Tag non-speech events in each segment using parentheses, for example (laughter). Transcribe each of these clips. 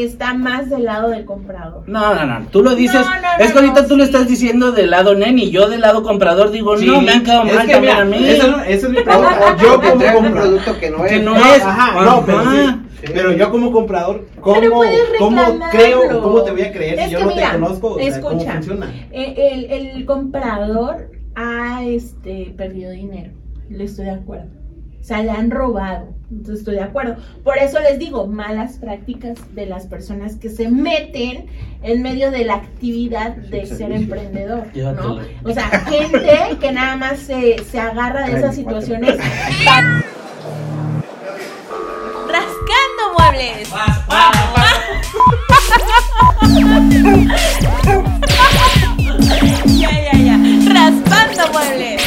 está más del lado del comprador. No, no, no, tú lo dices, No, no, es que ahorita no, tú lo estado diciendo del lado neni, yo del lado comprador digo, Sí, no, me han quedado es mal que también mira, a mí. Eso, es mi o Yo como un comprador. producto que no Que es. no No, es. ajá, no, pero Ajá. sí. Pero yo como comprador, ¿cómo, cómo creo, cómo te voy a creer Es si yo no mira, te conozco? O sea, ¿cómo escucha. funciona? Eh, El, el comprador ha este, perdido dinero, le estoy de acuerdo. O sea, le han robado, entonces estoy de acuerdo. Por eso les digo, malas prácticas de las personas que se meten en medio de la actividad de ser emprendedor. O sea, gente que nada más se, se agarra de esas situaciones pa- Rascando muebles. (laughs) ya, ya, ya. Raspando muebles.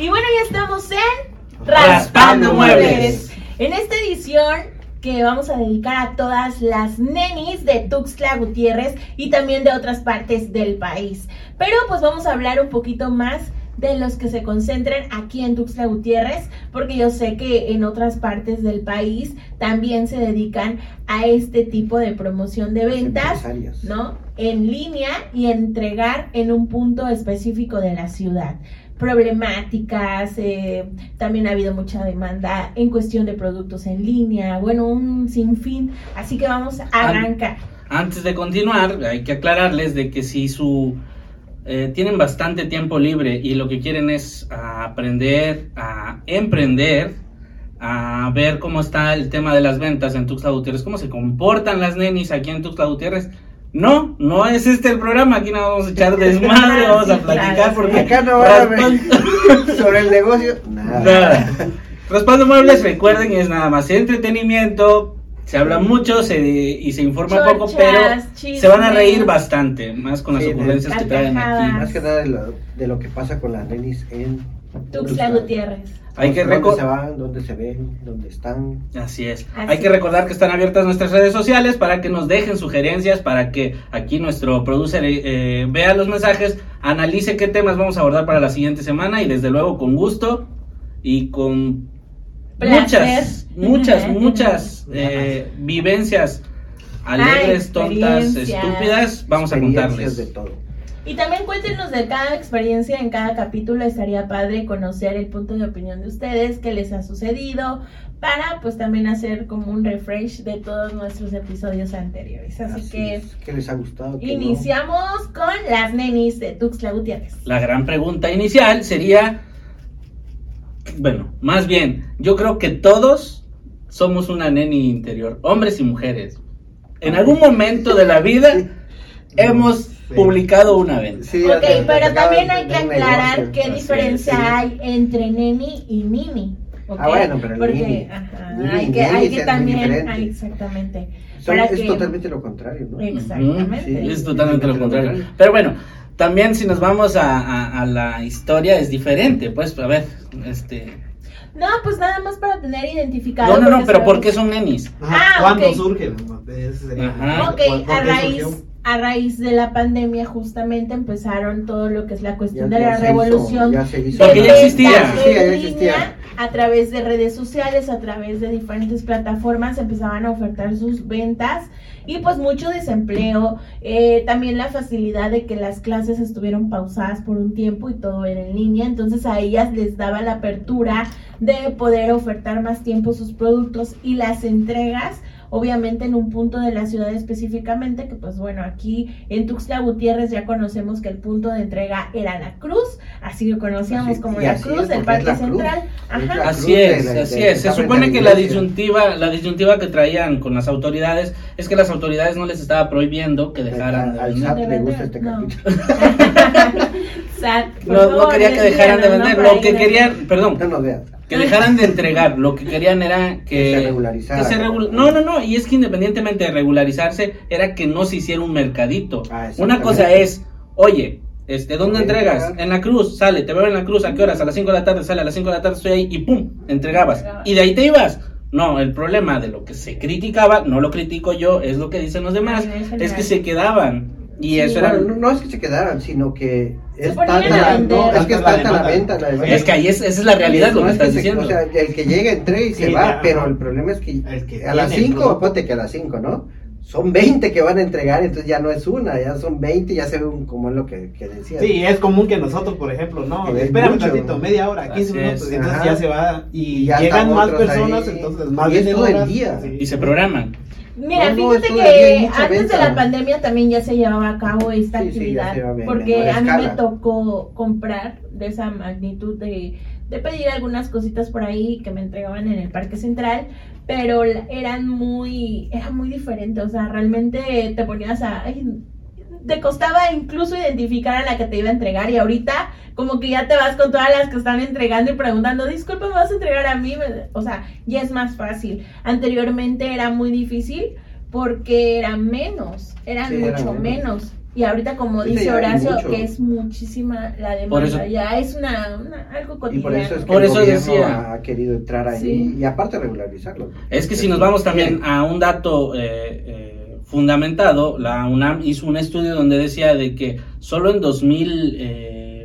Y bueno, ya estamos en Raspando Muebles. En esta edición que vamos a dedicar a todas las nenis de Tuxtla Gutiérrez y también de otras partes del país. Pero pues vamos a hablar un poquito más de los que se concentran aquí en Tuxtla Gutiérrez, porque yo sé que en otras partes del país también se dedican a este tipo de promoción de ventas. ¿no? En línea y entregar en un punto específico de la ciudad. Problemáticas, eh, también ha habido mucha demanda en cuestión de productos en línea, bueno, un sinfín. Así que vamos a arrancar. Antes de continuar, hay que aclararles de que si su eh, tienen bastante tiempo libre y lo que quieren es ah, aprender a emprender, a ver cómo está el tema de las ventas en Tuxtla Gutiérrez, cómo se comportan las nenis aquí en Tuxtla Gutiérrez. No, no es este el programa, aquí no vamos a echar desmadre, (laughs) vamos a platicar claro, porque Acá no a ver raspan- (laughs) sobre el negocio. (laughs) Nada. Nada. Raspando muebles, recuerden, es nada más entretenimiento. Se habla mucho se, y se informa poco, pero se van a reír bastante, más con las Sí, ocurrencias que traen carcajadas. Más aquí. que nada de lo, de lo que pasa con las nenis en Tuxtla Gutiérrez. Hay que ¿Dónde se van? ¿Dónde se ven? ¿Dónde están? Así es. Así Hay que recordar que están abiertas nuestras redes sociales para que nos dejen sugerencias, para que aquí nuestro producer eh, vea los mensajes, analice qué temas vamos a abordar para la siguiente semana y desde luego con gusto y con Placer. muchas, muchas, (laughs) muchas eh, vivencias alegres, Ay, tontas, estúpidas, vamos a contarles. de todo. Y también cuéntenos de cada experiencia en cada capítulo. Estaría padre conocer el punto de opinión de ustedes, qué les ha sucedido, para pues también hacer como un refresh de todos nuestros episodios anteriores. Así, Así que es. ¿Qué les ha gustado? Iniciamos con las nenis de Tuxtla Gutiérrez. La gran pregunta inicial sería, bueno, más bien, yo creo que todos somos una neni interior, hombres y mujeres. En algún momento de la vida hemos Sí. publicado una venta. Sí, ok, pero también hay que aclarar qué así diferencia es, sí. hay entre neni y nini. ¿ok? Ah, bueno, pero Porque nini. ajá, Nini hay que, hay que también, ay, exactamente. Son- es que- totalmente lo contrario, ¿no? Exactamente. Sí. Es totalmente lo contrario. Pero bueno, también si nos vamos a, a- a la historia es diferente. Pues, a ver, este... No, pues nada más para tener identificado. No, no, no, porque pero ¿por qué son nenis? Ajá, Ah, ¿Cuándo ok. surge? Ese sería- Ajá. Ok, ¿Por- por a raíz, surgió? A raíz de la pandemia justamente empezaron todo lo que es la cuestión Ya- de ya la se hizo, revolución ya se hizo. Porque ya existía. Sí, ya existía. a través de redes sociales, a través de diferentes plataformas empezaban a ofertar sus ventas y pues mucho desempleo, eh, también la facilidad de que las clases estuvieron pausadas por un tiempo y todo era en línea, entonces a ellas les daba la apertura de poder ofertar más tiempo sus productos y las entregas obviamente en un punto de la ciudad específicamente, que pues bueno, aquí en Tuxtla Gutiérrez ya conocemos que el punto de entrega era la Cruz, así lo conocíamos Así- como la Cruz es, del porque Parque Cruz. Central. Ajá. Así es, la- así es. Se supone que la disyuntiva, la disyuntiva que traían con las autoridades es que las autoridades no les estaba prohibiendo que (laughs) dejaran de vender. SAT De le vender, gusta este no. No, no quería que dejaran de vender, ¿no? lo que no- querían, perdón, No nos veas. Que dejaran de entregar, lo que querían era que, Que se regularizara. que se regu- No, no, no, y es que independientemente de regularizarse, era que no se hiciera un mercadito. Ah. Una cosa es, oye, este, ¿dónde ¿Dónde entregas? En la cruz, sale, te veo en la cruz, ¿a qué horas? A las 5 de la tarde, sale, a las 5 de la tarde estoy ahí y pum, entregabas. Y de ahí te ibas. No, el problema de lo que se criticaba, no lo critico yo, es lo que dicen los demás, es que se quedaban Y Sí. eso era... Bueno, no, no es que se quedaran, sino que es tanta a la, vender. no, es que es Tanta la venta. Es que ahí es, esa es la realidad, lo No que es que estás se- diciendo. O sea, el que llega, entrega y se Sí, va, ya, pero el problema es que, que a las tiene el 5, producto. ponte que a las 5, ¿no? Son 20 que van a entregar, entonces ya no es una, ya son 20, ya se ve un, como es lo que, que decía. Sí, es común que nosotros, por ejemplo, no, espérame mucho. tantito, media hora, 15 Así minutos, es. entonces Ajá. ya se va y, Y ya llegan están más personas, ahí. entonces más Y es todo el día. sí. Y se programan. Mira, No, fíjate que antes de la pandemia también ya se llevaba a cabo esta Sí, actividad, a porque menor a mí me tocó comprar de esa magnitud de, de pedir algunas cositas por ahí que me entregaban en el Parque Central, pero eran muy, era muy diferente, o sea, realmente te ponías a... ay, te costaba incluso identificar a la que te iba a entregar y ahorita como que ya te vas con todas las que están entregando y preguntando, disculpa, ¿me vas a entregar a mí? O sea, ya es más fácil. Anteriormente era muy difícil porque era menos, eran Sí, era mucho menos. menos. Y ahorita como dice Horacio, que es muchísima la demanda, Por eso- ya es una, una- algo Y cotidiano. por eso es que Por el eso gobierno decía. ha querido entrar ahí Sí. y aparte regularizarlo. Es que si nos vamos también a un dato eh, eh, fundamentado, la UNAM hizo un estudio donde decía de que solo en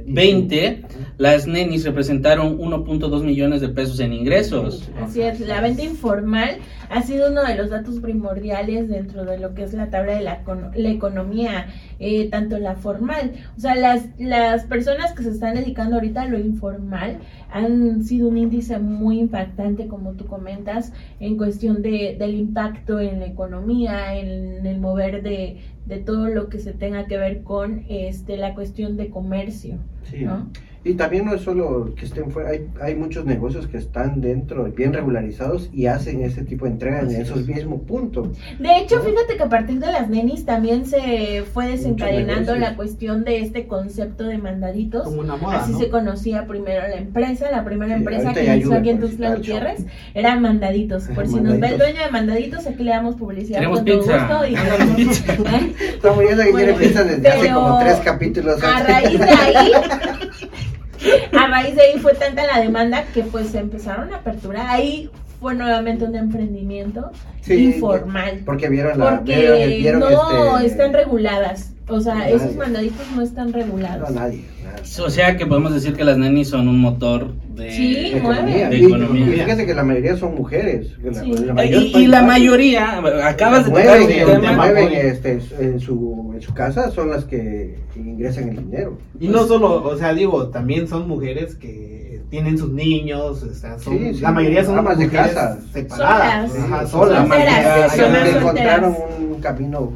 2020 las nenis representaron 1.2 millones de pesos en ingresos. Así es, la venta informal ha sido uno de los datos primordiales dentro de lo que es la tabla de la economía, eh, tanto la formal. O sea, las, las personas que se están dedicando ahorita a lo informal han sido un índice muy impactante, como tú comentas, en cuestión de, del impacto en la economía, en el mover de, de todo lo que se tenga que ver con este, la cuestión de comercio. Sí. ¿no? Y también no es solo que estén fuera, hay, hay muchos negocios que están dentro, bien regularizados y hacen ese tipo de entrega en Así esos es. mismos puntos. De hecho, fíjate que a partir de las nenis también se fue desencadenando la cuestión de este concepto de mandaditos. como una moda, Así ¿no? se conocía primero la empresa, la primera Sí, empresa que Uber, aquí en Tuxtla Gutiérrez eran mandaditos. (laughs) Por si nos ve el dueño de mandaditos, aquí le damos publicidad Queremos con todo gusto. Y. (laughs) ¿Eh? Estamos viendo que Bueno, quiere pizza desde hace como tres capítulos. A raíz de ahí, (laughs) (laughs) a raíz de ahí fue tanta la demanda que pues empezaron a aperturar. Ahí fue nuevamente un emprendimiento Sí, informal. Porque vieron la... Porque vieron, vieron no este- están reguladas. O sea, esos mandaditos no están No, regulados. nadie. O sea que podemos decir que las nenis son un motor de... Sí, De economía. De Y- economía. Y fíjate que la mayoría son mujeres. que la- Sí. la mayor Y, y la mayoría, acabas de tocar mueven, un un tema, mueven, este, en, su, en su casa son las que ingresan el dinero. Y no solo, o sea, digo, también son mujeres que tienen sus niños, o sea, son, Sí, sí, la mayoría son amas de casa. separadas, Solas. solas. Que- mamás que solteras. encontraron un camino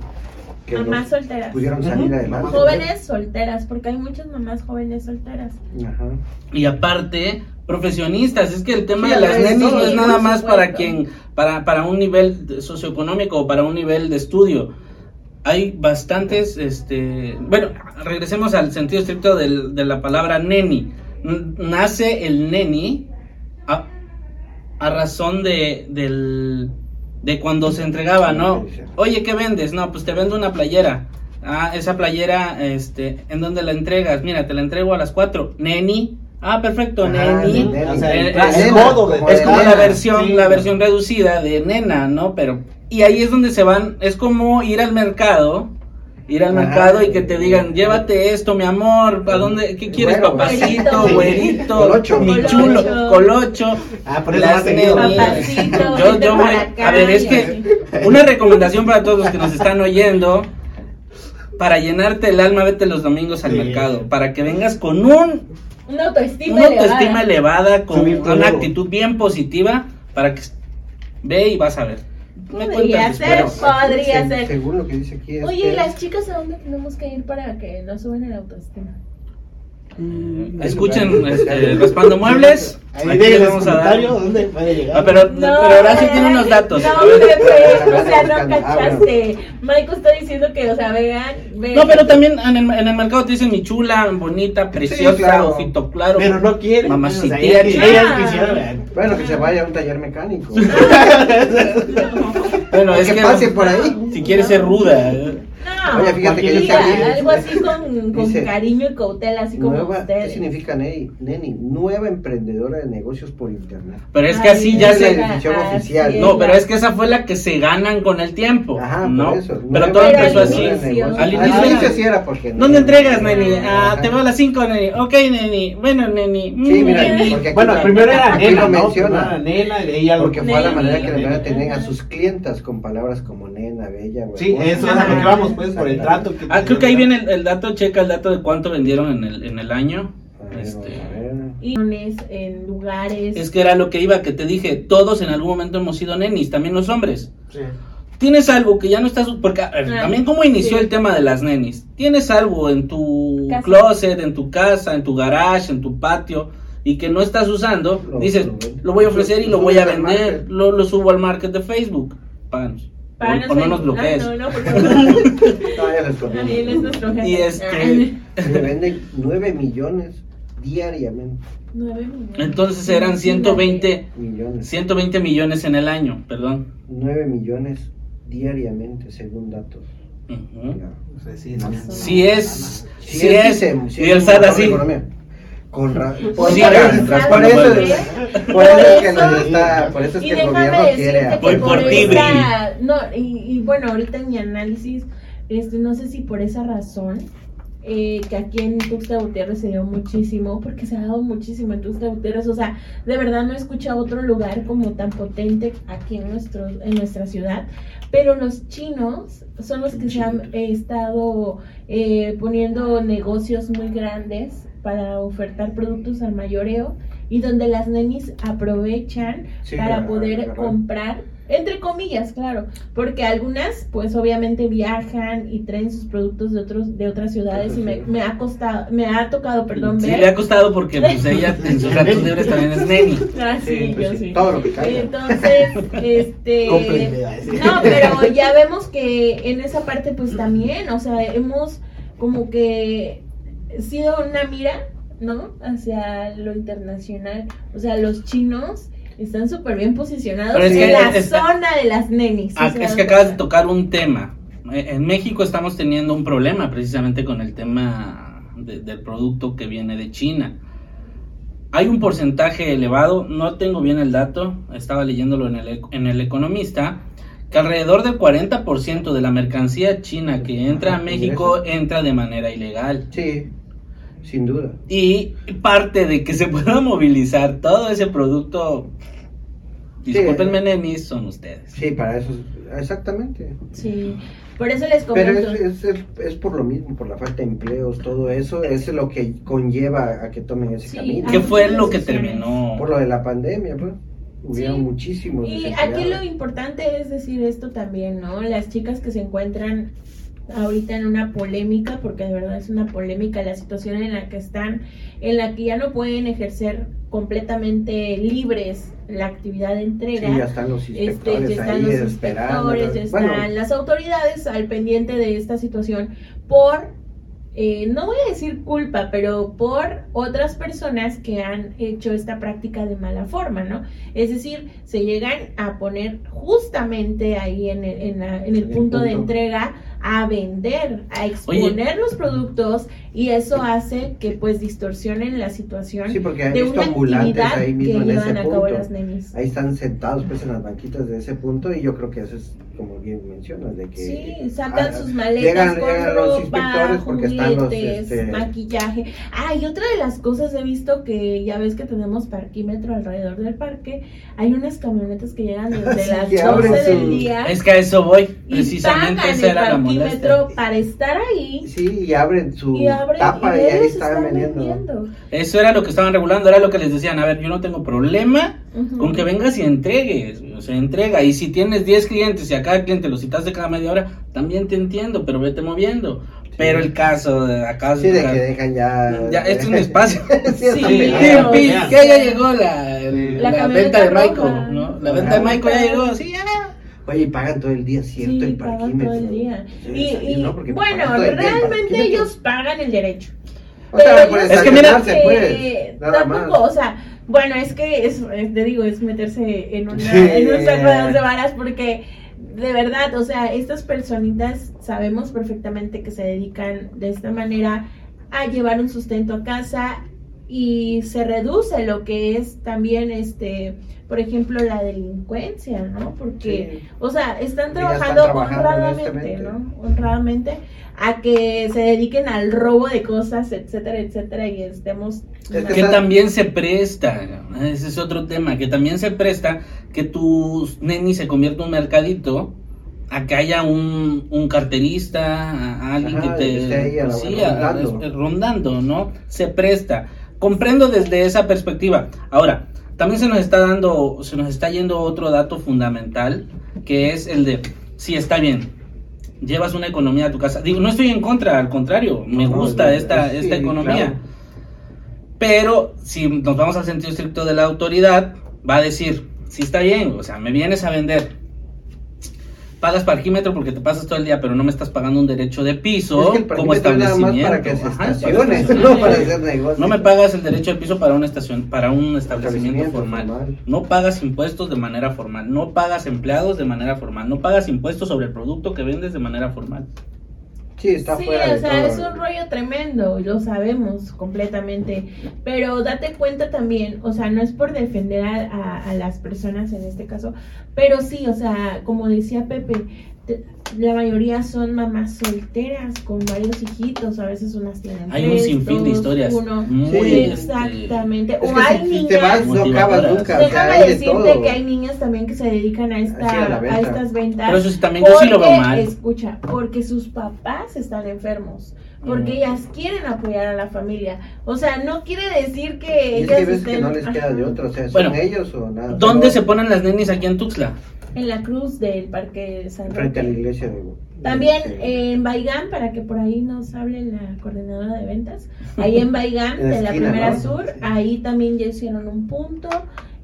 que Mamás los solteras. pudieron salir adelante. Jóvenes solteras, porque hay muchas mamás jóvenes solteras. Ajá. y aparte profesionistas es que el tema Sí, de las sí, nenis no es nada más para quien para para un nivel socioeconómico o para un nivel de estudio hay bastantes este bueno regresemos al sentido estricto del- de la palabra neni N- nace el neni a, a razón de del de cuando se entregaba no oye qué vendes no pues te vendo una playera Ah, esa playera, este, ¿en dónde la entregas? Mira, te la entrego a las 4. Neni. Ah, perfecto, Ajá, neni. O sea, el, es modo como Es como la versión, sí. la versión reducida de nena, ¿no? Pero, y ahí es donde se van, es como ir al mercado, ir al Ajá. mercado y que te digan, llévate esto, mi amor, ¿a dónde, qué quieres, papacito, güerito. Colocho. mi Colocho. chulo, colocho? Ah, por eso Las. Papacito, Yo, yo voy, a ver, es que una recomendación para todos los que nos están oyendo, para llenarte el alma, vete los domingos al Sí. mercado, para que vengas con un Una autoestima una elevada. autoestima elevada, con una actitud bien positiva, para que ve y vas a ver. Me Podría ser. después. podría se- ser. Según lo que dice aquí es Oye, que- ¿y las chicas a dónde tenemos que ir para que nos suban el autoestima? Mm, Escuchen este. Raspando Muebles. Ahí Aquí los vamos a dar. dónde puede llegar. Ah, pero, pero Horacio eh, tiene unos datos. No, A ver. Pepe, o sea, no Ah, bueno. cachaste. Michael está diciendo que, o sea, vean. vean. No, pero también en el, en el mercado te dicen mi chula, bonita, preciosa, claro. ojito claro. Pero no quiere. Mamacita. O sea, ellas, ellas Ah. quisieran. Bueno, que se vaya a un taller mecánico. (laughs) Bueno, que es que pase por ahí. si quieres ser ruda. ¿eh? No, Oye, fíjate que salí- algo así (laughs) con, con Dice, cariño y cautela, así como Nueva, ¿Qué ustedes. significa Neni? Neni? Nueva emprendedora de negocios por internet. Pero es que Ay, así ya es se... la definición oficial. es No, pero es que esa fue la que se ganan con el tiempo. Ajá, ¿no? por eso. Pero todo Pero empezó así. Al inicio sí era porque. ¿Dónde entregas, neni? Ah, te veo a las 5, neni. Ok, neni. Bueno, neni. Sí, Mm, mira, neni. porque aquí Bueno, primero era nena, lo ¿no? menciona. Nena ella Porque fue la manera que le tener a sus clientas con palabras como nena, bella. Sí, eso es a lo que vamos, pues, por el trato que Ah, creo que ahí viene el, el dato, checa el dato de cuánto vendieron en el, en el año. A ver, Este, en lugares. es que era lo que iba, que te dije, todos en algún momento hemos sido nenis, también los hombres. Sí. Tienes algo que ya no estás, porque ver, Ah, también cómo inició sí. el tema de las nenis. Tienes algo en tu Casa. closet, en tu casa, en tu garage, en tu patio y que no estás usando, Lo- dices, lo- lo voy a ofrecer y lo lo voy a vender, lo, lo subo al market de Facebook. Páganos. Para o, o no nos bloquees. Ah, no, no, por (laughs) favor. No. Daniel es nuestro jefe. Y este, Se venden 9 millones diariamente. Nueve millones. entonces eran 120, Millones. 120 millones en el año, perdón. 9 millones diariamente, según datos. Ujú. Ya. O sea, sí, es- Si es, Si si es, es, dice- si y es el un SAT motor de así. economía. Con ra- por, Sí, por ganan, eso, tras por cuando eso, vuelven. por eso es que (laughs) Por eso- les está, por eso. es Y que el déjame gobierno quiere que Voy por por ti, esa, no, y, y bueno, ahorita en mi análisis, este, no sé si por esa razón, eh, que aquí en Tuxtla Gutiérrez se dio muchísimo, porque se ha dado muchísimo en Tuxtla Gutiérrez, o sea, de verdad no he escuchado otro lugar como tan potente aquí en, nuestro, en nuestra ciudad, pero los chinos son los que se han eh, estado eh, poniendo negocios muy grandes para ofertar productos al mayoreo y donde las nenis aprovechan Sí, para poder comprar, entre comillas, claro, porque algunas pues obviamente viajan y traen sus productos de otros de otras ciudades y me, me ha costado, me ha tocado, perdón, Sí, ver. le ha costado porque pues (laughs) ella en sus ratos libres también es neni. Ah, sí, Sí, pues yo sí. Todo lo que caiga. Entonces, este (laughs) no, pero ya vemos que en esa parte pues también, o sea, hemos como que sido una mira, ¿no? Hacia lo internacional. O sea, los chinos están súper bien posicionados Pero es en que la es- zona de las nenis. Ah, o sea, es que acabas de tocar un tema. Eh, En México estamos teniendo un problema precisamente con el tema de- del producto que viene de China. Hay un porcentaje elevado, no tengo bien el dato, estaba leyéndolo en el, en el Economista, que alrededor del 40% de la mercancía china que entra a México entra de manera ilegal. Sí, sin duda. Y parte de que se pueda movilizar todo ese producto, discúlpenme, nenis, son ustedes. Sí, para eso, es- exactamente. Sí, por eso les Pero comento. es, es, es, es por lo mismo, por la falta de empleos, todo eso, es lo que conlleva a que tomen ese Sí, camino. ¿Qué fue lo que terminó? Por lo de la pandemia, pues. Hubieron Sí. muchísimos. Y aquí lo importante es decir esto también, ¿no? Las chicas que se encuentran ahorita en una polémica, porque de verdad es una polémica la situación en la que están, en la que ya no pueden ejercer completamente libres la actividad de Sí, entrega. ya están los Este, inspectores ya están ahí los inspectores, ya Bueno, están las autoridades al pendiente de esta situación por, eh, no voy a decir culpa, pero por otras personas que han hecho esta práctica de mala forma, ¿no? Es decir, se llegan a poner justamente ahí en el, en la- en el El punto de entrega a vender, a exponer los productos y eso hace que pues distorsionen la situación sí, porque de visto una ambulantes actividad ahí que mismo en ese llevan a cabo punto. las nenis. Ahí están sentados pues en las banquitas de ese punto y yo creo que eso es como bien mencionas de que Sí, sacan ah, sus maletas llegan- con llegan los inspectores porque están los, juguetes, este- maquillaje. Ah, y otra de las cosas he visto que ya ves que tenemos parquímetro alrededor del parque, hay unas camionetas que llegan desde (laughs) Sí, las que 12 abren del día Es que a eso voy, y precisamente pagan esa el era la molestia. parquímetro para estar ahí Sí, y abren su y abren tapa y y, ahí están están vendiendo. vendiendo. Eso era lo que estaban regulando, era lo que les decían, a ver, yo no tengo problema con que vengas y entregues, o sea, entrega, y si tienes 10 clientes y a cada cliente lo citaste cada media hora, también te entiendo, pero vete moviendo. Pero el caso de acá Sí, de que dejan ya. Ya, este es un espacio. (laughs) sí, (laughs) Sí, ya. que ya llegó la, el- La venta de. Michael, ¿no? La venta de Michael ya llegó, sí, ya. Oye, y pagan todo el día, ¿cierto? Sí, el parquímetro. todo el día. Sí, Y, y, ¿no? Bueno, el realmente ellos pagan el derecho. O sea, Pero Es que mira- pues. tampoco, más. o sea, bueno, es que es, te digo, es meterse en una, Sí. en un saco de once varas porque de verdad, o sea, estas personitas sabemos perfectamente que se dedican de esta manera a llevar un sustento a casa y se reduce lo que es también este por ejemplo la delincuencia no porque Sí. o sea están Ya están trabajando trabajando honradamente no honradamente a que se dediquen al robo de cosas etcétera etcétera y estemos Es Que Esa- también se presta, ese es otro tema, que también se presta que tu neni se convierta en un mercadito, a que haya un, un carterista, a alguien Ajá, que te... que la- sí, a- rondando. rondando, ¿no? Se presta. Comprendo desde esa perspectiva. Ahora, también se nos está dando, se nos está yendo otro dato fundamental, que es el de, sí, está bien, llevas una economía a tu casa. Digo, no estoy en contra, al contrario, me No, gusta es- esta, es- esta economía. claro. Pero si nos vamos al sentido estricto de la autoridad, va a decir, sí está bien, o sea, me vienes a vender. Pagas parquímetro porque te pasas todo el día, pero no me estás pagando un derecho de piso Es que el como nada más establecimiento. para que se Ajá, para estacione, estacionar. (laughs) no para hacer negocio. No me pagas el derecho de piso para una estación, para un establecimiento Establecimiento formal. formal. No pagas impuestos de manera formal. No pagas empleados de manera formal. No pagas impuestos sobre el producto que vendes de manera formal. Sí, está Sí, fuera o de sea, todo. es un rollo tremendo, y lo sabemos completamente. Pero date cuenta también, o sea, no es por defender a, a- a las personas en este caso, pero sí, o sea, como decía Pepe, la mayoría son mamás solteras con varios hijitos, a veces unas tienen Hay un sinfín de historias. uno. Muy, Sí. este, Exactamente. Es o que hay si- niñas. te vas no acabas nunca. o sea, Déjame de decirte todo. que hay niñas también que se dedican a, esta, a a, estas ventas. Pero eso sí, también yo sí lo veo Porque, mal. Escucha, porque sus papás están enfermos. Porque Mm. ellas quieren apoyar a la familia. O sea, no quiere decir que Y es ellas que hay veces que estén no les queda de otra, o sea, son Bueno, ellos o nada. ¿Dónde Pero se ponen las nenis aquí en Tuxtla? En la cruz del Parque San Frente a la Roque. iglesia de... También de- en Baigán, para que por ahí nos hable la coordinadora de ventas, ahí en Baigán, (laughs) de la primera ¿no? sur, ahí también ya hicieron un punto.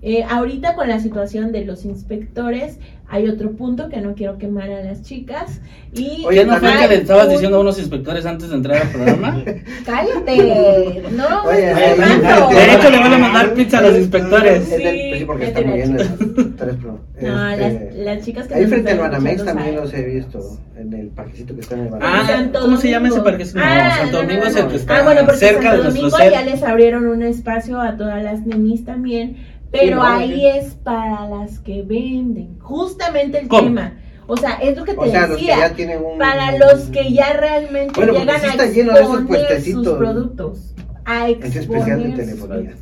Eh, ahorita con la situación de los inspectores, hay otro punto que no quiero quemar a las chicas. Y Oye, ¿Qué no fue hay que le estabas un- diciendo a unos inspectores antes de entrar al programa? (laughs) Cállate, no, Oye, no, ahí- no, De hecho, le van a mandar pizza a los inspectores. Sí, sí, porque es están las tres (laughs) No, este, las, las chicas que Ahí frente al Banamex también los he visto, en el parquecito que está en el Ah, Banamex. Santo ¿cómo se llama ese Domingo. parque? No, Ah, Santo no, Domingo no, es el que está Ah, bueno, porque cerca Santo de nuestro Domingo ser. ya les abrieron un espacio a todas las nenis también, pero ahí es para las que venden. Justamente el ¿Cómo? tema. O sea, es lo que te O sea, los que decía. ya tienen un... Para los que ya realmente Bueno, llegan sí a lleno de esos sus productos. A Es especial de telefonía.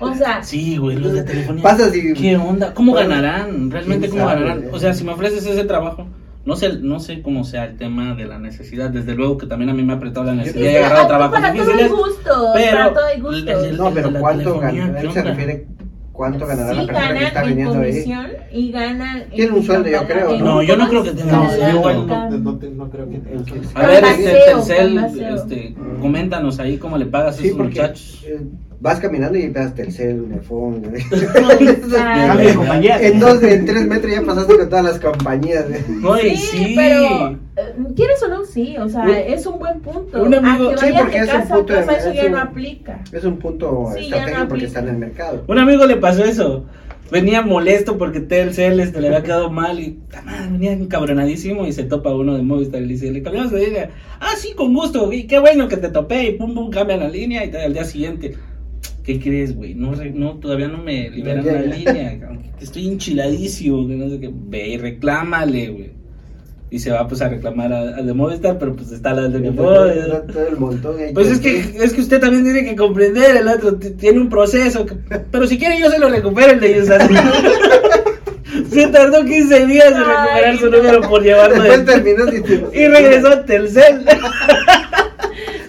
O sea, Sí, güey, los de telefonía. Pasas y... ¿Qué onda? ¿Cómo Bueno, ganarán? ¿Realmente cómo sabe, ganarán? eh. O sea, si me ofreces ese trabajo, no sé, no sé cómo sea el tema de la necesidad. Desde luego que también a mí me ha apretado la necesidad es de que agarrar trabajos para todo hay gustos, pero para todo hay el- el- No, pero ¿cuánto telefonía, gana? ¿qué Él se refiere cuánto ganará la Sí persona que está vendiendo ahí. y ganan Tiene un sueldo, yo creo, No, yo no creo que tenga un No, la sueldo. no, no, creo que En tenga. A ver, este, Telcel, este, coméntanos ahí cómo le pagas a Sí, esos porque muchachos. eh, vas caminando y empiezas Telcel, Unifón. (laughs) En dos, en tres metros ya pasaste con todas las compañías. ¿eh? Sí, sí. pero eh, quieres o no, sí, o sea, Un- es un buen punto. un amigo- a que sí, porque es un punto de- eso es ya un- no aplica. Es un punto estratégico no porque aplica. está en el mercado. Un amigo le pasó eso. Venía molesto porque Telcel este, le había quedado mal y venía encabronadísimo y se topa uno de Movistar y le dice, le cambiamos de línea. Ah, sí, con gusto, y qué bueno que te topé y pum pum cambia la línea y tal, al día siguiente. ¿Qué crees, güey? No, no, todavía no me liberan Ya, la ya. línea. cabrón, que Estoy enchiladísimo, que no sé qué. Ve y reclámale, güey. Y se va pues a reclamar a- al de Movistar, pero pues está la del de Movistar. Todo el montón ahí. Pues es que, es que usted también tiene que comprender, el otro tiene un proceso, que- pero si quiere yo se lo recupero el de Yusas. (laughs) Se tardó 15 días en recuperar Ay, su número por llevarlo Después de... terminas (laughs) y te... Y regresó a Telcel (laughs)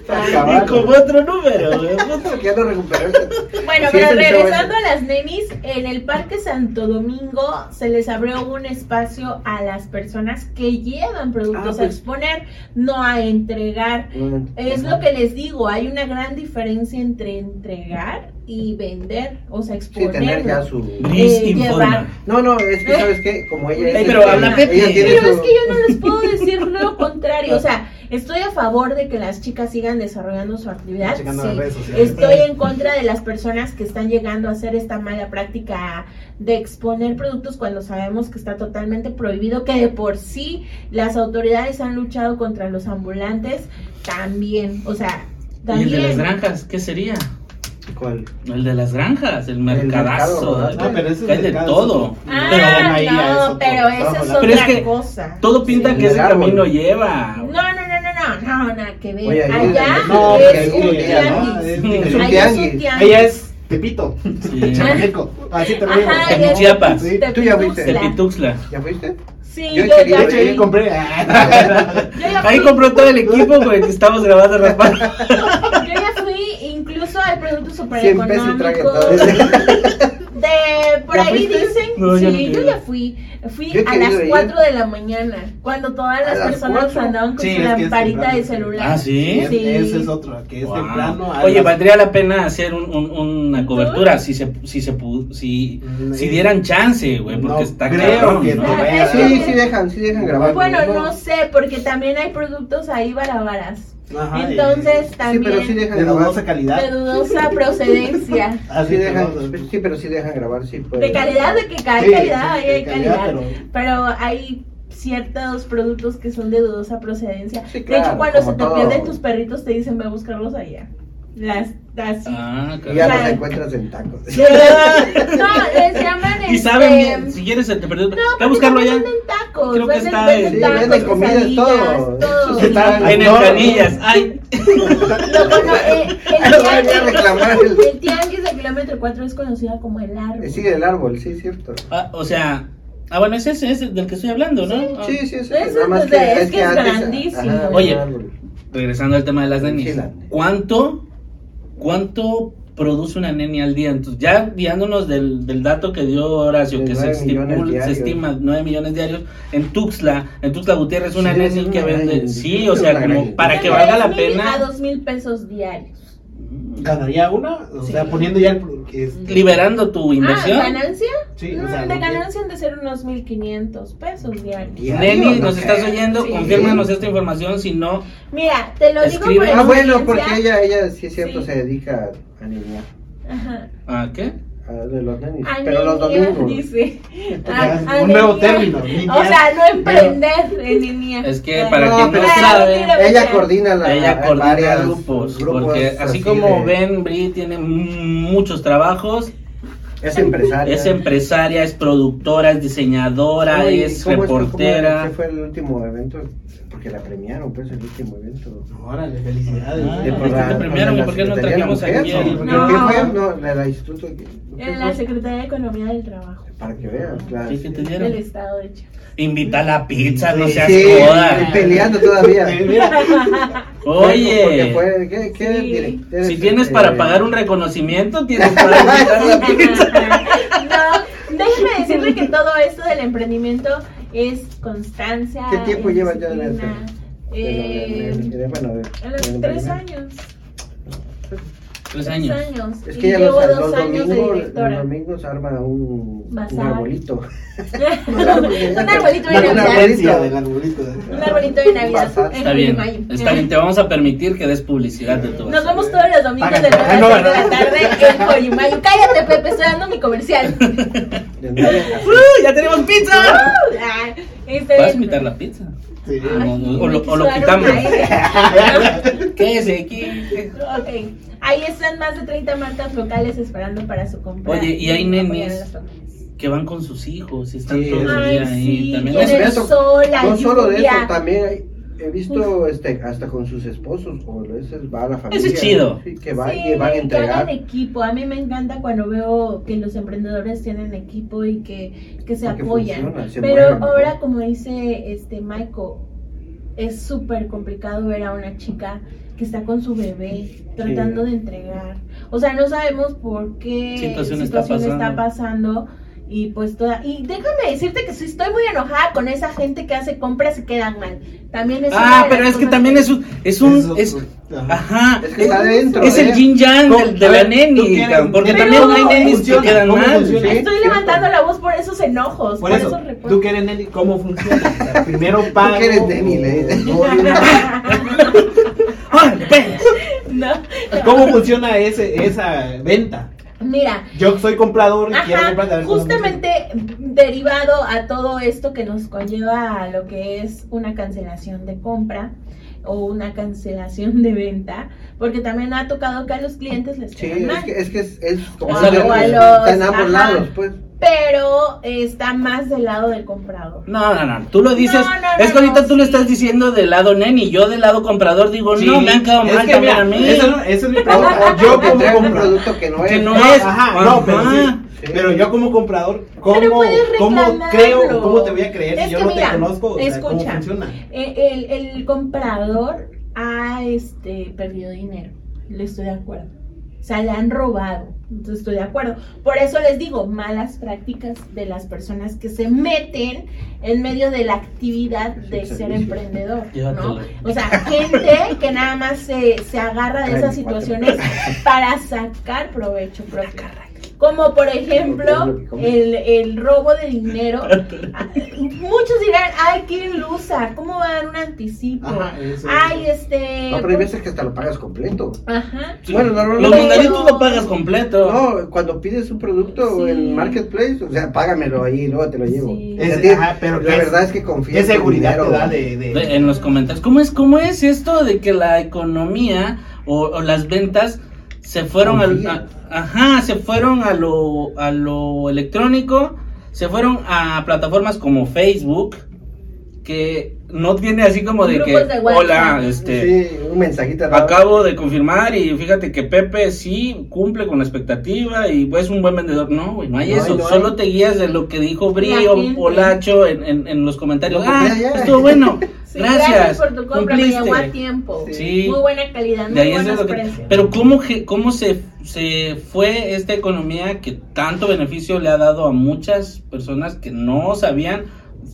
y con otro número. (laughs) ya no. Bueno, Sí, pero el regresando a las nenis, en el Parque Santo Domingo se les abrió un espacio a las personas que llevan productos Ah, a pues. exponer, no a entregar. Es lo que les digo, hay una gran diferencia entre entregar y vender, o sea, Sí, exponer. tener ya su... Eh, llevar- No, no, es que ¿Eh? sabes qué, como ella es- pero habla Pepe. ella tiene Pero su- es que yo no les puedo decir lo contrario, o sea, Estoy a favor de que las chicas sigan desarrollando su actividad. Sí. Estoy en contra de las personas que están llegando a hacer esta mala práctica de exponer productos cuando sabemos que está totalmente prohibido, que de por sí las autoridades han luchado contra los ambulantes también, o sea, ¿Y también. el de las granjas? ¿Qué sería? ¿Cuál? El de las granjas, el mercadazo. mercado, de- ¿verdad? Ah, pero ese que hay de todo. es Ah, Pero ahí es no, pero eso es otra hablar. Pero es que cosa. Todo pinta Sí. que ese El árbol. camino lleva. No, no, no, no, nada que ver. Oye, ahí- Allá No, es un ya, ¿no? tianguis. Es un Allá es un tianguis. tianguis. Ella es Tepito. Sí. (laughs) Chameco. Así te Ajá, En ya es Chiapas. Sí. Tú ya fuiste. De Tepituxtla. Pituxla. ¿Ya fuiste? Sí, Yo yo, quería ya De hecho, fui. ahí compré. Yo ya Ahí compró todo el equipo con el que estamos grabando raspando. Yo ya fui, incluso hay productos super 100 De, por ¿Ya ahí fuiste? dicen, No, yo no sí, yo quiero. ya fui. Fui Yo a las ir. 4 de la mañana, cuando todas ¿A las las personas 4? andaban con Sí, su lamparita de celular. Ah, ¿sí? Sí. Ese es otro, que es Wow. temprano. Oye, las- valdría la pena hacer un- un- una ¿Tú? cobertura si se si se si, Mm, si eh, dieran chance, güey, porque no está creo que- Sí, sí dejan, sí dejan grabar. Bueno, no sé, porque también hay productos ahí barabaras. Ajá, y- Entonces Sí, también pero sí dejan de grabar. dudosa calidad. de dudosa procedencia. (laughs) Así Sí, no, sí, pero sí dejan grabar, sí. pues. De calidad, de que hay Sí, calidad, sí, ahí de hay calidad, calidad. pero- Pero hay ciertos productos que son de dudosa procedencia. Sí, de claro, hecho, cuando se te todo. pierden tus perritos, te dicen, ve a buscarlos allá. Las, así. Ah, Y ya los encuentras en tacos. (laughs) No, les llaman Y este, saben bien, si quieres se te perdió. No, a buscarlo allá. venden tacos, Creo que venden, está venden en- Sí, tacos, venden comidas, quesadillas, todo. Sí, En No. Encanillas. Ay. No, bueno, eh, el, (laughs) Lo voy a reclamar tianguis, el- el tianguis de kilómetro 4 es conocida como el árbol. Eh, Sí, el árbol, sí, cierto. Ah, o sea, ah bueno, ese es ese del que estoy hablando, ¿no? Ah. Sí, sí, sí. Eso nada más es que es grandísimo. ajá, Oye. el. Regresando al tema de las. Sí, la- ¿Cuánto, cuánto produce una neni al día? Entonces, ya guiándonos del, del dato que dio Horacio, De que se, estipula- se estima 9 millones diarios, en Tuxtla, en Tuxtla Gutiérrez, una Sí, es que vende, sí, o sea, como para que valga la 3,000 A pena, dos mil pesos diarios. ¿Ganaría una? O sea, poniendo ya el. este, liberando tu Ah, inversión. ¿ganancia? Sí, Mm, o sea, de ganancia han de ser unos 1500 pesos diarios. Diario, no nos estás creo. oyendo, Sí. confírmanos esta información, si no, Mira, te lo digo Escribe. por Ah, bueno, porque ella, ella sí es cierto, Sí. se dedica a niñar. Ajá. ¿a qué? A de los nenis. A pero los domingos. dice. (laughs) Ya, A- a un nuevo término, niña. O sea, no emprender en niña. Es que Ah, para No, quien no pero sabe, Ella coordina la ella coordina varias grupos, grupos porque así así como de- ven, Bri tiene muchos trabajos, Es empresaria. es empresaria, es productora, es diseñadora, Ay, es ¿cómo cómo- reportera. ¿Qué fue el último evento? Porque la premiaron, pues, el último evento. Órale, felicidades. Ah, De ¿por la- te premiaron? la ¿Por qué no trajimos aquí Mujer, el- ¿no? ¿Qué fue? No, la, la instituto. ¿qué En fue? la Secretaría de Economía del Trabajo. Para que vean, claro. ¿Qué, qué te Del? Estado de Chiapas. Invita a la pizza, no Sí, seas sí, joda. y peleando todavía. Sí, mira, Oye, Porque fue, ¿qué, qué Sí. director si es, tienes eh, para pagar un reconocimiento, tienes para (laughs) invitar a la pizza. (laughs) no, déjeme decirle que todo esto del emprendimiento es constancia. ¿Qué tiempo llevas ya en esto? Eh, lo- de- de- bueno, de- los tres años. Tres Tres años. años. Es y que ella llevo los, dos los años de domingos, los directora. domingos arma un, un arbolito. (laughs) un arbolito de una Navidad. del arbolito. Un arbolito de Navidad. Está bien, está bien, te vamos a permitir que des publicidad de todo. Nos vemos todos los domingos de 9 Ah, no, a 6 de la tarde en Coyimayo. Cállate, Pepe, estoy dando mi comercial. (laughs) De ¡Uh, ¡Ya tenemos pizza! (laughs) Ah, ¿Vas a invitar la pizza? Sí. Ay, o, lo, o lo quitamos. un aire. ¿Qué es aquí? Ok, ahí están más de 30 marcas locales esperando para su compra. Oye, y hay nenes. Que van con sus hijos y están Sí, todos los Ay, días ahí. sí, También y en eso el es- eso- sol, la No solo de eso, también hay- he visto este, hasta con sus esposos, o a veces va a la familia. Eso es chido. sí, que, va, Sí, que van a que entregar. hagan equipo. A mí me encanta cuando veo que los emprendedores tienen equipo y que, que se Porque apoyan. funciona, se Pero mueven ahora, como dice este Michael, es súper complicado ver a una chica que está con su bebé tratando de entregar. O sea, no sabemos por qué Situación está está pasando. pasando Y pues toda, y déjame decirte que sí estoy muy enojada con esa gente que hace compras y quedan mal. También es Ah, de pero es que también es un, es un, Eso, es, ajá. Es que está adentro, es el ¿eh? yin yang de, la ¿tú neni, quieres- porque Pero también hay ¿cómo nenis que funciona? quedan ¿Cómo mal. Estoy levantando la voz por esos enojos, Por por, eso, esos reportes. tú que eres Nelly, ¿cómo funciona? O sea, primero pago. que eres Nelly, le dices. o- (laughs) ¡Ay, ve! (laughs) No. ¿Cómo funciona ese, esa venta? Mira, Yo soy comprador y quiero comprar. ver justamente derivado a todo esto que nos conlleva a lo que es una cancelación de compra o una cancelación de venta, porque también ha tocado que a los clientes les Sí, es mal, que es, que es, es O como a- que o a los- ambos ajá. lados, pues. Pero está más del lado del comprador. No, no, no, tú lo dices, No, no, es que ahorita no, tú lo sí. estás diciendo del lado neni, yo del lado comprador digo, Sí, no, me han quedado es mal que también mira, a mí. Eso, no- eso es mi (laughs) problema. Yo como un producto que no es. no No, es. ajá, no, pero sí. Ajá. Sí. Pero yo como comprador, ¿cómo, cómo creo, cómo te voy a creer Es si yo no mira, te conozco? O sea, ¿Cómo escucha. funciona? Eh, El, el comprador ha este, perdido dinero, le estoy de acuerdo. O sea, le han robado, entonces estoy de acuerdo. Por eso les digo, malas prácticas de las personas que se meten en medio de la actividad de Sí, ser servicio. emprendedor, ¿no? O sea, gente que nada más se, se agarra de esas 34 situaciones para sacar provecho propio. Como por ejemplo el, el robo de dinero. (laughs) Ah, Muchos dirán, ay, qué ilusa, ¿cómo va a dar un anticipo? Ajá, eso. Ay, este... No, pero hay veces que hasta lo pagas completo. Ajá. Bueno, Los normalmente. Pero- mandaditos lo pagas completo. No, cuando pides un producto Sí. en Marketplace, o sea, págamelo ahí y luego te lo llevo. Sí. Es- ajá, pero la ¿qué- verdad es que confío ¿Qué seguridad dinero. te da de, de- De- en los comentarios, ¿cómo es, cómo es esto de que la economía o, o las ventas se fueron al, a- ajá, se fueron a lo, a lo electrónico, se fueron a plataformas como Facebook, que no tiene así como de que, de hola, este, Sí, un mensajito. raro. acabo de confirmar y fíjate que Pepe sí cumple con la expectativa y es un buen vendedor. No, güey, no hay No eso, no hay. solo te guías de lo que dijo Bri La o gente. Polacho en, en, en los comentarios. Lo Ah, estuvo bueno. (laughs) Sí, gracias. por tu compra, cumpliste. me llegó a tiempo. Sí. Muy buena calidad, muy buenos que- precios. Pero ¿cómo, cómo se, se fue esta economía que tanto beneficio le ha dado a muchas personas que no sabían,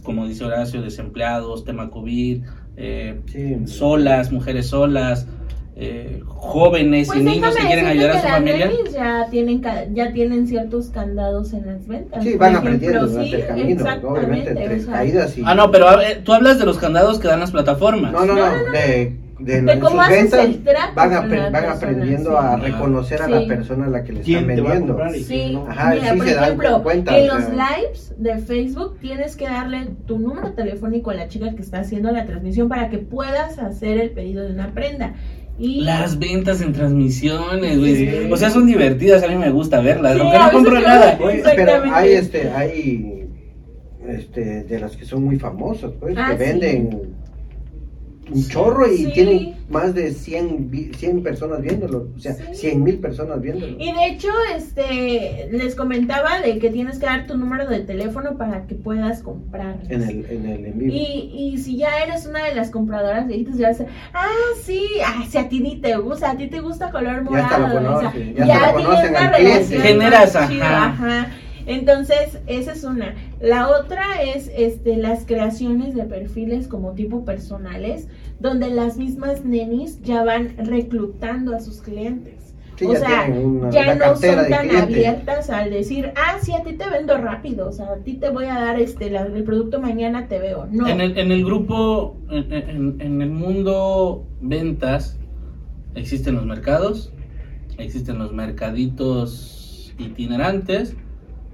como dice Horacio, desempleados, tema COVID, eh, Sí. solas, mujeres solas, eh, jóvenes Pues y niños que quieren ayudar a su familia? ya tienen, ca- ya tienen ciertos candados en las ventas. Sí, van aprendiendo durante sí, el camino, ¿no? obviamente, exactamente, entre o sea, caídas y... Ah, no, pero eh, tú hablas de los candados que dan las plataformas. No, no, No, no, no, no. de, de, De cómo sus haces ventas el trato van, la van persona, aprendiendo sí. a reconocer a Sí. la persona a la que le ¿Quién están a vendiendo. Sí? Ajá, mira, sí por se dan ejemplo, cuenta, en o los lives de Facebook tienes que darle tu número telefónico a la chica que está haciendo la transmisión para que puedas hacer el pedido de una prenda. Y Las ventas en transmisiones, güey. Sí. O sea, son divertidas, a mí me gusta verlas, Sí, aunque no compro nada. Oye, pero hay este, hay este de las que son muy famosas, pues, Ah, que sí. venden un chorro y Sí. tienen más de 100, vi- 100 personas viéndolo, o sea, Sí. 100 mil personas viéndolo. Y de hecho, este, les comentaba de que tienes que dar tu número de teléfono para que puedas comprar. En el, en el en vivo. Y, y si ya eres una de las compradoras viejitas, ya vas a ah, sí, ah, si a ti ni te gusta, a ti te gusta color morado. Ya lo o sea, conoce, ya ya hasta lo tienes conocen una al cliente. relación Generas, ajá. ajá. Entonces, esa es una. La otra es este las creaciones de perfiles como tipo personales, donde las mismas nenis ya van reclutando a sus clientes. Sí, o ya sea, una, ya una no son tan abiertas al decir, ah, sí, a ti te vendo rápido, o sea, a ti te voy a dar este la- el producto mañana te veo. No. En el, en el grupo, en, en- en el mundo ventas, existen los mercados, existen los mercaditos itinerantes,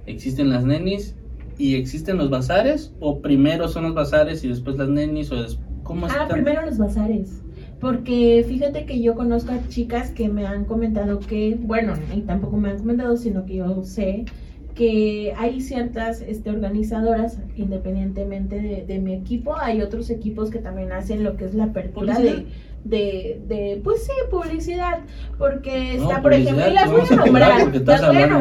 existen las nenis y existen los bazares, o primero son los bazares y después las nenis, o des- ¿cómo Ah, están? primero los bazares. Porque fíjate que yo conozco a chicas que me han comentado que, bueno, y tampoco me han comentado, sino que yo sé que hay ciertas este, organizadoras, independientemente de, de mi equipo, hay otros equipos que también hacen lo que es la apertura de, ¿Publicidad? de, de, pues sí, publicidad, porque No, está, por ejemplo, y las voy a nombrar, las voy a hablando.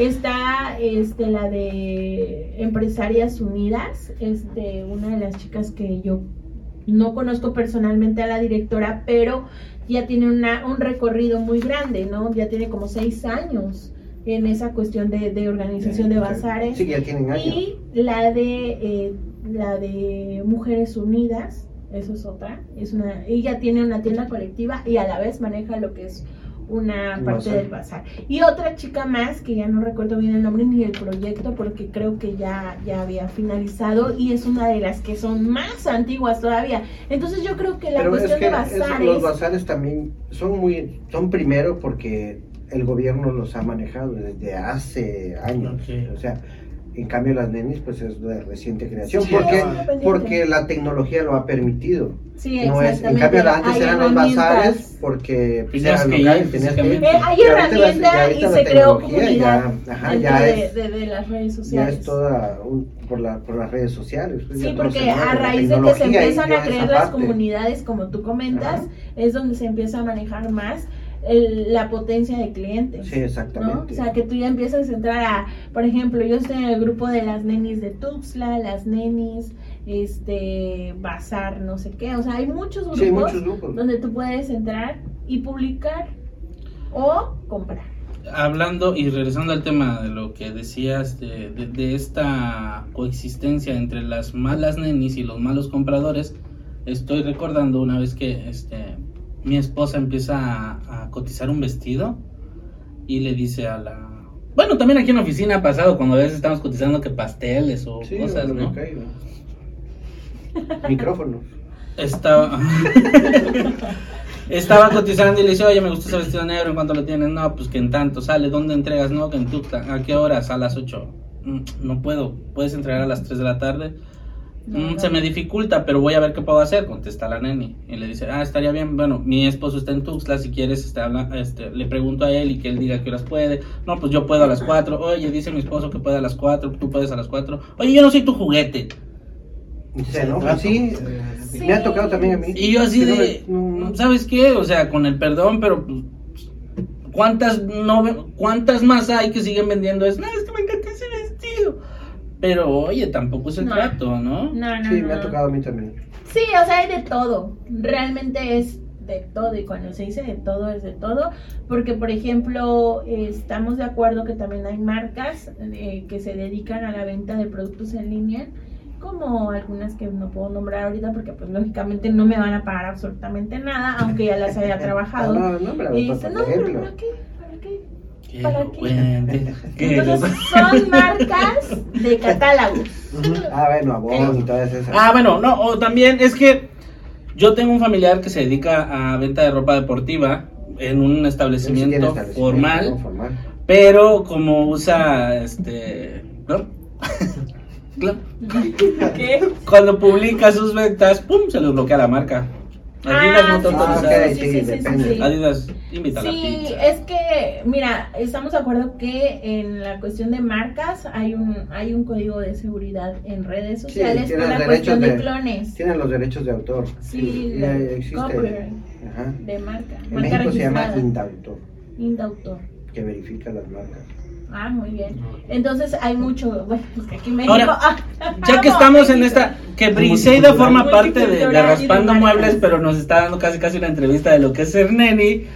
Está este la de Empresarias Unidas, este una de las chicas que yo no conozco personalmente a la directora, pero ya tiene una, un recorrido muy grande, ¿no? Ya tiene como seis años en esa cuestión de, de organización de bazares. Sí, ya tienen años. Y la de eh, la de Mujeres Unidas, eso es otra, es una ella tiene una tienda colectiva y a la vez maneja lo que es una Un parte bazar. del bazar. Y otra chica más que ya no recuerdo bien el nombre ni el proyecto porque creo que ya ya había finalizado y es una de las que son más antiguas todavía. Entonces yo creo que la Pero es cuestión que de bazares los bazares también son muy, son primero porque el gobierno los ha manejado desde hace años. Ok. O sea, en cambio las nenis pues es de reciente creación. Sí, porque, porque la tecnología lo ha permitido. Sí, No es, en cambio antes Hay eran los herramientas. bazares porque pues, Tenías eran que ir tenías que ir. Eh, hay Y ahorita las- herramienta y se creó comunidad ya- ajá, ya de, es- de- de las redes Ya sociales. es toda un- por, la, por las redes sociales. pues, Sí, ya porque a raíz de que se empiezan a crear las comunidades, como tú comentas, Ajá. es donde se empieza a manejar más el- la potencia de clientes. Sí, ¿no? exactamente. O sea, que tú ya empiezas a entrar a, por ejemplo, yo estoy en el grupo de las nenis de Tuxtla, las nenis, este, bazar, no sé qué, o sea, hay muchos grupos, Sí, hay muchos grupos. donde tú puedes entrar y publicar o comprar. Hablando y regresando al tema de lo que decías de, de- de esta coexistencia entre las malas nenis y los malos compradores, estoy recordando una vez que este, mi esposa empieza a, a cotizar un vestido y le dice a la... Bueno, también aquí en la oficina ha pasado cuando a veces estamos cotizando que pasteles o Sí, cosas, que ¿no? Micrófonos. Estaba. (laughs) Estaba cotizando y le dice, oye, me gusta ese vestido negro, ¿en cuánto lo tienes? No, pues que en tanto, sale, ¿dónde entregas? No, que en Tuxtla, ¿a qué horas? A las 8. "Mm, no puedo, ¿puedes entregar a las 3 de la tarde? No, "Mm, no. Se me dificulta, pero voy a ver qué puedo hacer, contesta la neni. Y le dice, ah, estaría bien, bueno, mi esposo está en Tuxtla, si quieres, este, habla- este, le pregunto a él y que él diga qué horas puede. No, pues yo puedo a las 4. Oye, dice mi esposo que puede a las 4, tú puedes a las 4. Oye, yo no soy tu juguete. Se enoja, sí. Sí. Me ha tocado también a mí. Y yo así de, no, no. ¿sabes qué? O sea, con el perdón, pero pues, ¿cuántas, no, ¿cuántas más hay que siguen vendiendo eso? No, es que me encanta. Pero oye, tampoco es el No. trato, ¿no? No, no, Sí, no. me ha tocado a mí también. Sí, o sea, hay de todo. Realmente es de todo. Y cuando se dice de todo, es de todo. Porque, por ejemplo, eh, estamos de acuerdo que también hay marcas eh, que se dedican a la venta de productos en línea. Como algunas que no puedo nombrar ahorita porque, pues, lógicamente no me van a pagar absolutamente nada, aunque ya las haya (laughs) trabajado. No, no, pero Y por dice, no, pero ejemplo. ¿para son marcas de catálogos. (laughs) Ah, bueno, y todas esas. Ah, bueno, no, o también es que yo tengo un familiar que se dedica a venta de ropa deportiva en un Sí, establecimiento formal. Pero como usa este. ¿No? (laughs) ¿Qué? Cuando publica sus ventas, ¡pum! se les bloquea la marca. Adidas Ah, no te sí, autoriza. Ah, ok, sí, sí, sí, sí, sí, depende. sí. Adidas, invita a la Sí, pizza. es que, mira, estamos de acuerdo que en la cuestión de marcas hay un hay un código de seguridad en redes sociales por la cuestión de, de- clones. Tienen los derechos de autor. Sí, ya de existe. Ajá. de marca. En marca México se llama registrada. Indautor, Indautor. que verifica las marcas. Ah, muy bien. Entonces hay mucho, bueno, es que aquí en México. Ahora, ah, Ya que (laughs) amo estamos en esta, que Briseida forma parte de, de Raspando. Muebles, pero nos está dando casi casi una entrevista de lo que es ser neni.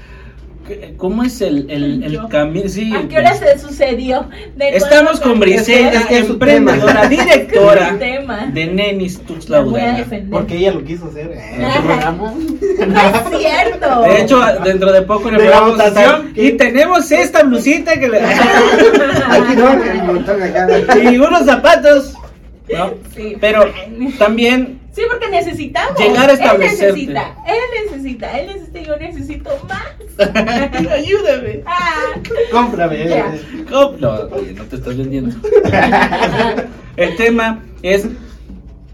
¿Qué- ¿Cómo es el, el, el camino? Sí, ¿A qué hora se sucedió? ¿De Estamos con? Briseida, Es que es su emprendedora, (laughs) tema. directora de Nenis Tuxtla La voy a Gutiérrez. defender. Porque ella lo quiso hacer eh, en el Ajá. programa. No es cierto. De hecho, dentro de poco le vamos a y tenemos esta blusita que le (laughs) Aquí no, el montón acá. y unos zapatos, ¿no? Sí. Pero también Sí, porque necesitamos. Llegar a establecerte. Él necesita, él necesita, él necesita, yo necesito más. (laughs) ayúdame. Ah, Cómprame. ¿Cómo? No, oye, no te estás vendiendo. (laughs) El tema es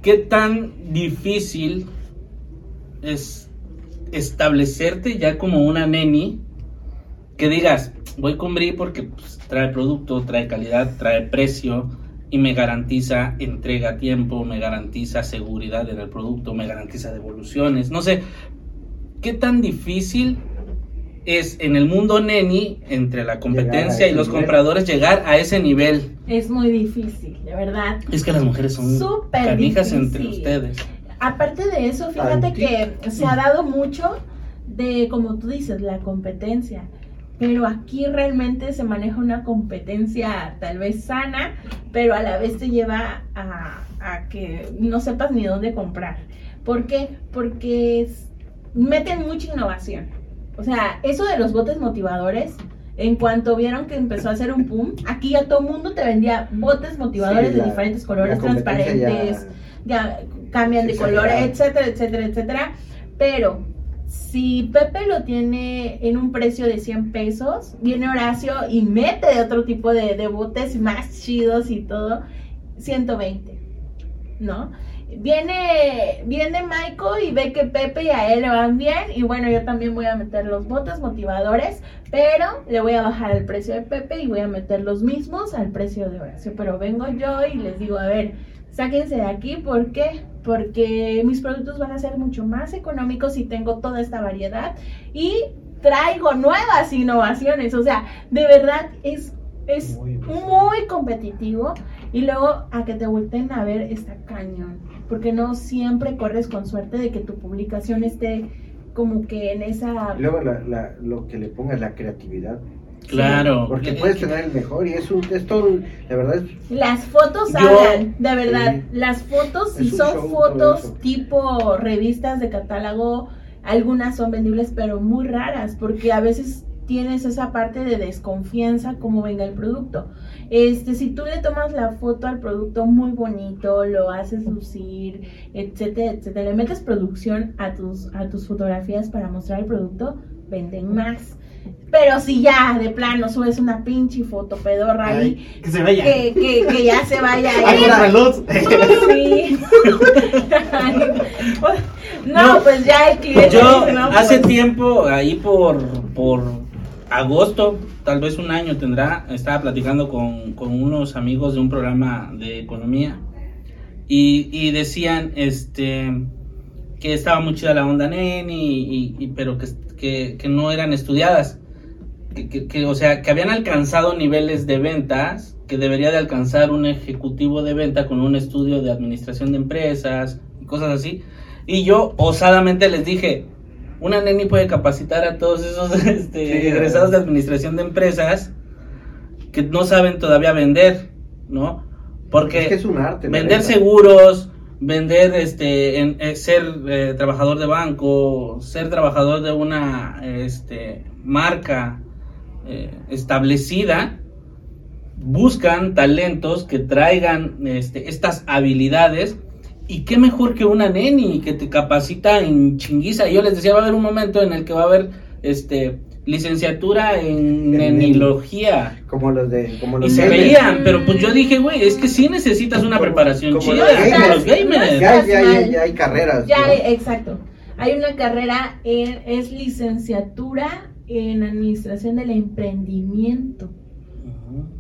qué tan difícil es establecerte ya como una neni que digas, voy con Bri porque pues, trae producto, trae calidad, trae precio y me garantiza entrega a tiempo, me garantiza seguridad en el producto, me garantiza devoluciones, no sé, qué tan difícil es en el mundo neni entre la competencia y los nivel. compradores llegar a ese nivel. es muy difícil, de verdad. Es que las mujeres son Súper canijas difícil. entre ustedes. Aparte de eso, fíjate que se ha dado mucho de, como tú dices, la competencia. Pero aquí realmente se maneja una competencia tal vez sana, pero a la vez te lleva a, a que no sepas ni dónde comprar. ¿Por qué? Porque es- meten mucha innovación. O sea, eso de los botes motivadores, en cuanto vieron que empezó a hacer un boom, aquí ya todo el mundo te vendía botes motivadores Sí, de diferentes colores, ya- transparentes, ya cambian de color, etcétera, etcétera, etcétera. Pero si Pepe lo tiene en un precio de 100 pesos, viene Horacio y mete otro tipo de, de botes más chidos y todo, 120, ¿no? Viene, viene Michael y ve que Pepe y a él le van bien y bueno, yo también voy a meter los botes motivadores, pero le voy a bajar el precio de Pepe y voy a meter los mismos al precio de Horacio. Pero vengo yo y les digo, a ver, sáquense de aquí, ¿por qué? Porque mis productos van a ser mucho más económicos si tengo toda esta variedad y traigo nuevas innovaciones. O sea, de verdad es, es Muy competitivo y luego a que te volteen a ver está cañón. Porque no siempre corres con suerte de que tu publicación esté como que en esa... Y luego la, la- lo que le pongas la creatividad. Claro. Porque puedes tener el mejor y es un, es todo un- la verdad es Las fotos Yo- hablan, de verdad. Sí. Las fotos, un son show fotos tipo revistas de catálogo, algunas son vendibles, pero muy raras, porque a veces tienes esa parte de desconfianza como venga el producto. Este, si tú le tomas la foto al producto muy bonito, lo haces lucir, etcétera, etcétera, le metes producción a tus, a tus fotografías para mostrar el producto, venden más. Pero si ya de plano subes una pinche foto pedorra ahí, que se vaya. que, que, que ya se vaya Ay, ahí. contraluz. Sí. (laughs) no, No. pues ya el cliente Yo dice, no, hace pues, tiempo, ahí por, por agosto, tal vez un año tendrá, estaba platicando con, con unos amigos de un programa de economía y, y decían este que estaba muy chida la onda neni, y, y- pero que, que, que no eran estudiadas. Que, o sea, que habían alcanzado niveles de ventas que debería de alcanzar un ejecutivo de venta con un estudio de administración de empresas y cosas así. Y yo osadamente les dije, una neni puede capacitar a todos esos (laughs) este, Sí, egresados de administración de empresas que no saben todavía vender, ¿no? Porque es que es un arte. vender seguros, vender, este, eh, ser eh, trabajador de banco, ser trabajador de una este, marca eh, establecida, buscan talentos que traigan este, estas habilidades. Y qué mejor que una neni que te capacita en chinguiza. Yo les decía, va a haber un momento en el que va a haber este, licenciatura en En nenología. Como los de. Como Y los se gamers. veían, pero pues yo dije, güey, es que sí necesitas una Como- preparación como chida, los como los gamers. Ya, ya, ya, ya hay carreras. Ya, exacto. Hay una carrera, en, es licenciatura en administración del emprendimiento.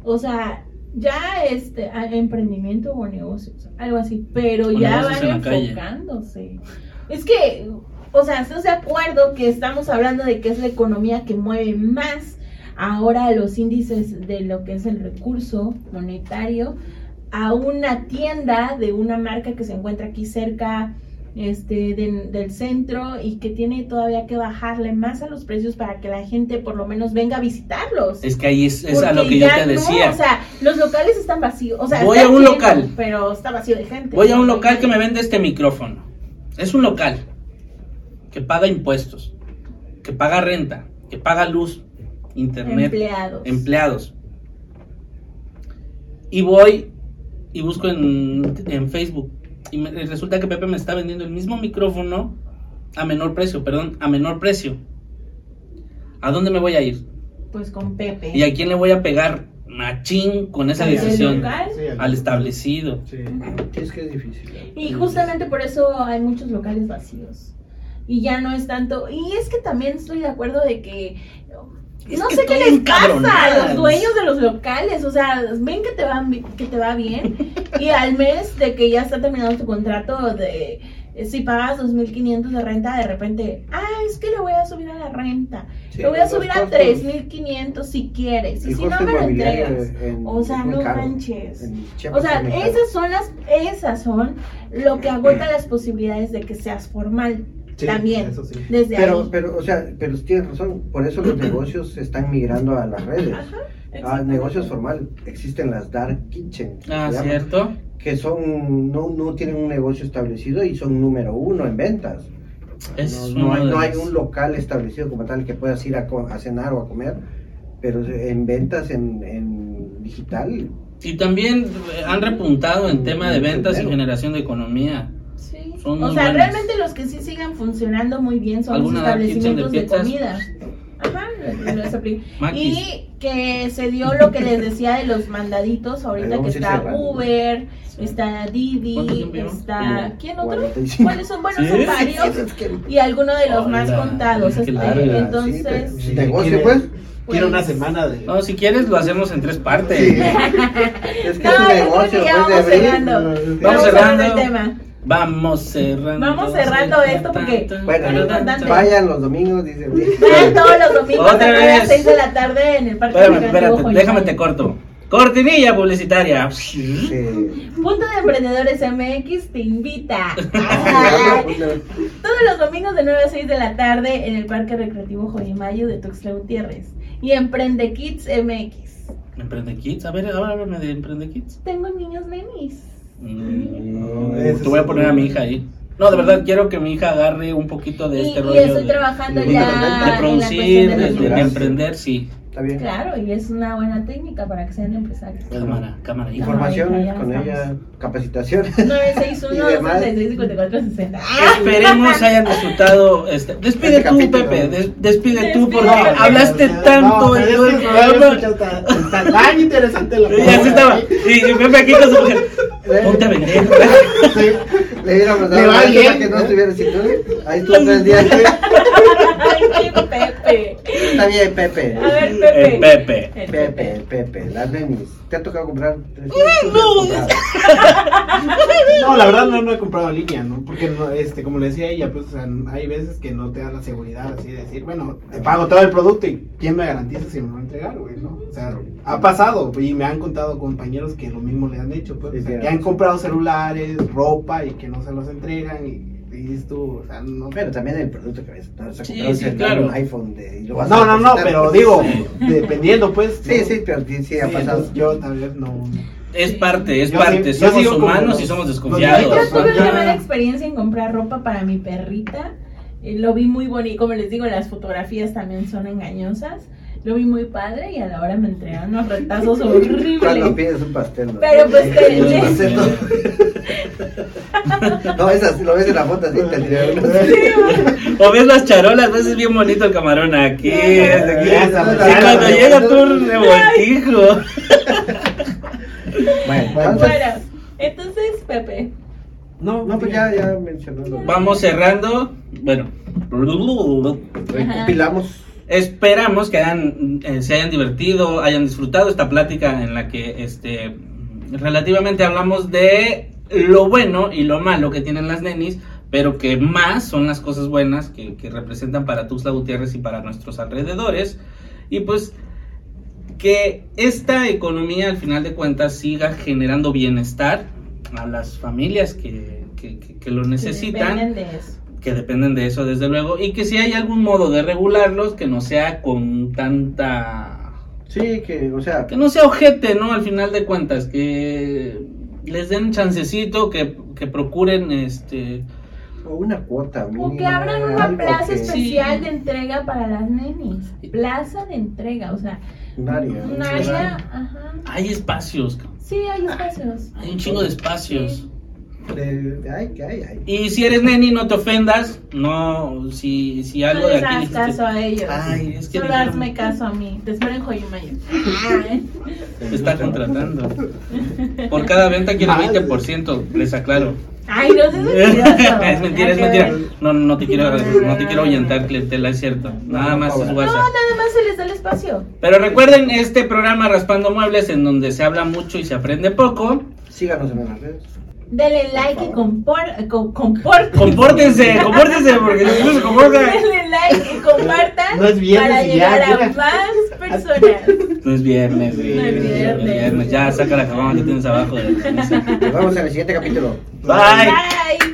O sea, ya este emprendimiento o negocios, algo así, pero O ya van en la calle. enfocándose. Es que, o sea, ¿estás de acuerdo que estamos hablando de que es la economía que mueve más ahora los índices de lo que es el recurso monetario a una tienda de una marca que se encuentra aquí cerca este de- del centro y que tiene todavía que bajarle más a los precios para que la gente por lo menos venga a visitarlos? Es que ahí es, es a lo que yo te no, decía. o sea, los locales están vacíos. O sea, Voy a un lleno, local. Pero está vacío de gente. Voy a un local que me vende este micrófono. Es un local que paga impuestos, que paga renta, que paga luz, internet, Empleados. empleados. Y voy y busco en, en Facebook. Y me- resulta que Pepe me está vendiendo el mismo micrófono a menor precio, perdón, a menor precio. ¿A dónde me voy a ir? Pues con Pepe. ¿Y a quién le voy a pegar machín con esa ¿Al del decisión? local? Sí, Al establecido. Sí. Sí, es que es difícil. Y justamente por eso hay muchos locales vacíos. Y ya no es tanto. Y es que también estoy de acuerdo de que. Es no que sé qué les pasa a los dueños de los locales. O sea, ven que te, va, que te va bien. y (laughs) al mes de que ya está terminado tu contrato de. eh, Si pagas 2.500 de renta, de repente, ah, es que le voy a subir a la renta. Sí, le voy a subir a costos- 3.500 si quieres. Y si no me lo entregas. en- O sea, no manches. O sea, esas son las, esas son lo que agota las posibilidades de que seas formal. Sí, también. eso sí. Desde Pero, ahí. pero, o sea, pero tienes razón, por eso los (clears throat) negocios están migrando a las redes. A exacto. negocios formal existen las dark kitchen, que Ah, llaman, cierto. que son no, no tienen un negocio establecido y son número uno en ventas. Es no, no hay, no hay un local establecido como tal que puedas ir a, co- a cenar o a comer, pero en ventas en, en digital. Y también eh, han repuntado en tema de ventas y generación de economía. Son o muy sea, buenas. realmente los que sí siguen funcionando muy bien son los ¿Alguna dark kitchen de establecimientos de, comida. Ajá. Y que se dio lo que les decía de los mandaditos, ahorita que está. Uber, Sí. está ¿Cuánto Didi, está... ¿Quién otro? 45. ¿Cuáles son? Bueno, ¿Sí? son varios. Y algunos de los más contados. este, entonces... negocio, quiere- pues. Quiero una Pues- semana de. No, si quieres lo hacemos en tres partes. Sí. Es que (laughs) No, es un negocio, pues, vamos cerrando. Vamos cerrando el tema. Vamos cerrando. Vamos cerrando esto porque- Bueno, Muy importante. vayan los domingos, dice. (laughs) Vayan todos los domingos Otra a las vez. 6 de la tarde en el Parque Espérame, Recreativo espérate, déjame te corto. Cortinilla publicitaria. Sí. Punto de Emprendedores MX te invita. (laughs) (laughs) Todos los domingos de 9 a 6 de la tarde en el Parque Recreativo Joyimayo de Tuxtla Gutiérrez. Y Emprende Kids MX. Emprende Kids. A ver, ahora háblame de Emprende Kids. Tengo niños nenis. Mm, te voy a poner a mi hija ahí. No, de verdad quiero que mi hija agarre un poquito de Y, este y rollo estoy de, trabajando de ya de cuestión producir, de de, de emprender, sí. Está bien. Claro, y es una buena técnica para que sean empresarios. Cámara, cámara. Información ya con estamos. ella, capacitación. 961 (laughs) Y demás. 236 5460. (laughs) Esperemos hayan disfrutado. Este, despide Este tú, capítulo. Pepe. des- despide tú Despide, porque Pepe. hablaste No, tanto pero en es todo que el no programa. Está tan interesante la (laughs) Y así estaba. Y y Pepe aquí con su mujer. Ponte a vender. Sí. Le hubiéramos Le dado va like bien, para que no ¿eh? estuviera sin duda. Ahí estuvo tres días. Ay, Pepe. Está bien, Pepe. A ver, Eh, Pepe. Pepe. El Pepe, Pepe, las nenis. ¿Te ha tocado comprar? tres no. (laughs) No, la verdad no, no he comprado en línea, ¿no? Porque, no, este, como le decía ella, pues, o sea, hay veces que no te dan la seguridad así de decir, bueno, te pago todo el producto y ¿quién me garantiza si me va a entregar, güey, no? O sea, ha pasado y me han contado compañeros que lo mismo le han hecho, pues, o sea, que han comprado celulares, ropa y que no se los entregan y dices tú, o sea, no... Pero también el producto que ves. No, sí, un claro. un iPhone de, y lo vas No, a no, no, pero digo, Sí. dependiendo, pues. Sí, ¿no? sí, pero sí, sí ha Sí, pasado. entonces yo tal vez no... Es parte, es Yo parte. sí- yo somos humanos los- y somos Yo desconfiados. Pues, tuve una mala experiencia en comprar ropa para mi perrita. Eh, lo vi muy bonito, como les digo, las fotografías también son engañosas. Lo vi muy padre y a la hora me entregaron unos retazos (laughs) Cuando horribles. pides un pastel. ¿no? Pero pues te- Pastel, no. (laughs) No, es así, lo ves en la foto así, te unos- O ves las charolas, ves es bien bonito el camarón aquí. este aquí. Ya, Y esa- cuando ya, llega tu revoltijo. (laughs) Bueno, Bueno, entonces, entonces, Pepe. No, no, pues ya, ya mencionó. lo- Vamos cerrando. Bueno, Recopilamos. Esperamos que hayan, eh, se hayan divertido, hayan disfrutado esta plática en la que este relativamente hablamos de lo bueno y lo malo que tienen las nenis, pero que más son las cosas buenas que, que representan para Tuxtla Gutiérrez y para nuestros alrededores. Y pues que esta economía al final de cuentas siga generando bienestar a las familias que, que- que- que lo necesitan dependen de eso. Que dependen de eso desde luego y que si hay algún modo de regularlos que no sea con tanta Sí, que, o sea, que no sea ojete no al final de cuentas que les den chancecito que, que procuren este o una cuota mínima. O que abran una plaza que- especial Sí. de entrega para las nenis. Plaza de entrega, o sea, Un área. un área, ajá. hay espacios Sí, hay espacios. hay un chingo de espacios De- ay, y si eres neni no te ofendas no si si algo no de aquí dijiste, caso a ellos. ay es que Solo dijeron- hazme caso a mí. Te espero en Joyumayo. te está contratando (laughs) por cada venta quiero Madre. 20% les aclaro Ay, no seas (laughs) es mentira, es mentira. No, no te quiero, no te quiero ahuyentar, clientela, es cierto. Nada más es No, nada más se les da el espacio. Pero recuerden este programa Raspando Muebles en donde se habla mucho y se aprende poco. Síganos en las redes. Denle like y compor, com- compórtense. Compórtense, (laughs) compórtense porque si no se comportan. Denle like y compartan No es viernes para y ya, llegar a mira. más (laughs) personas. No es viernes, güey. No es No viernes. Ya saca la cabana que tienes abajo de la. Nos vemos en el siguiente capítulo. Bye. Bye.